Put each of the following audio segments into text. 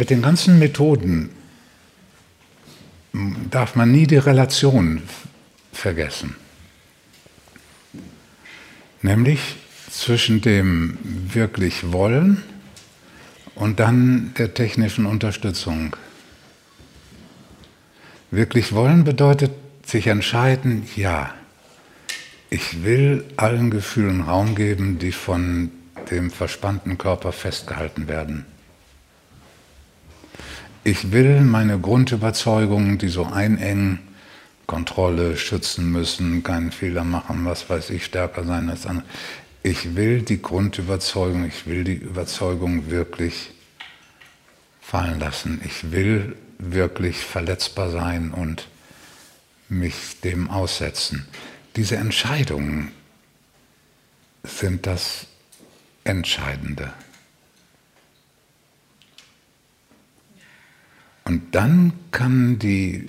mit den ganzen Methoden darf man nie die Relation vergessen. Nämlich zwischen dem wirklich Wollen und dann der technischen Unterstützung. Wirklich wollen bedeutet sich entscheiden, ja, ich will allen Gefühlen Raum geben, die von dem verspannten Körper festgehalten werden. Ich will meine Grundüberzeugungen, die so einengen, Kontrolle, schützen müssen, keinen Fehler machen, was weiß ich, stärker sein als andere. Ich will die Grundüberzeugung, ich will die Überzeugung wirklich fallen lassen. Ich will wirklich verletzbar sein und mich dem aussetzen. Diese Entscheidungen sind das Entscheidende. Und dann kann die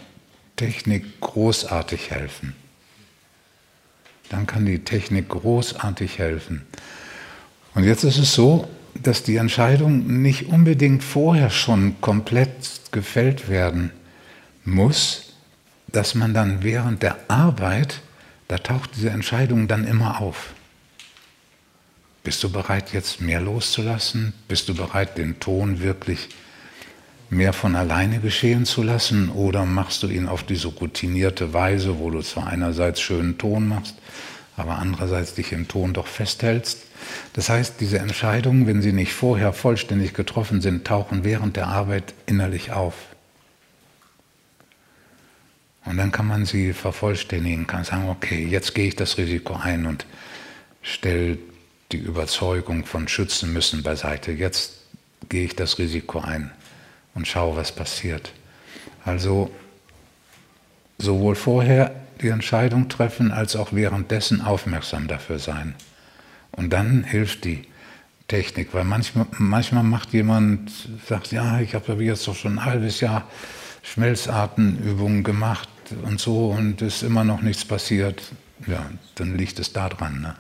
Technik großartig helfen. Dann kann die Technik großartig helfen. Und jetzt ist es so, dass die Entscheidung nicht unbedingt vorher schon komplett gefällt werden muss, dass man dann während der Arbeit, da taucht diese Entscheidung dann immer auf. Bist du bereit, jetzt mehr loszulassen? Bist du bereit, den Ton wirklich mehr von alleine geschehen zu lassen? Oder machst du ihn auf diese routinierte Weise, wo du zwar einerseits schönen Ton machst, aber andererseits dich im Ton doch festhältst? Das heißt, diese Entscheidungen, wenn sie nicht vorher vollständig getroffen sind, tauchen während der Arbeit innerlich auf. Und dann kann man sie vervollständigen, kann sagen, okay, jetzt gehe ich das Risiko ein und stelle die Überzeugung von schützen müssen beiseite. Jetzt gehe ich das Risiko ein und schaue, was passiert. Also sowohl vorher die Entscheidung treffen, als auch währenddessen aufmerksam dafür sein. Und dann hilft die Technik, weil manchmal, manchmal macht jemand, sagt, ja, ich habe jetzt doch schon ein halbes Jahr Schmelzartenübungen gemacht und so und ist immer noch nichts passiert. Ja, dann liegt es da dran. Ne?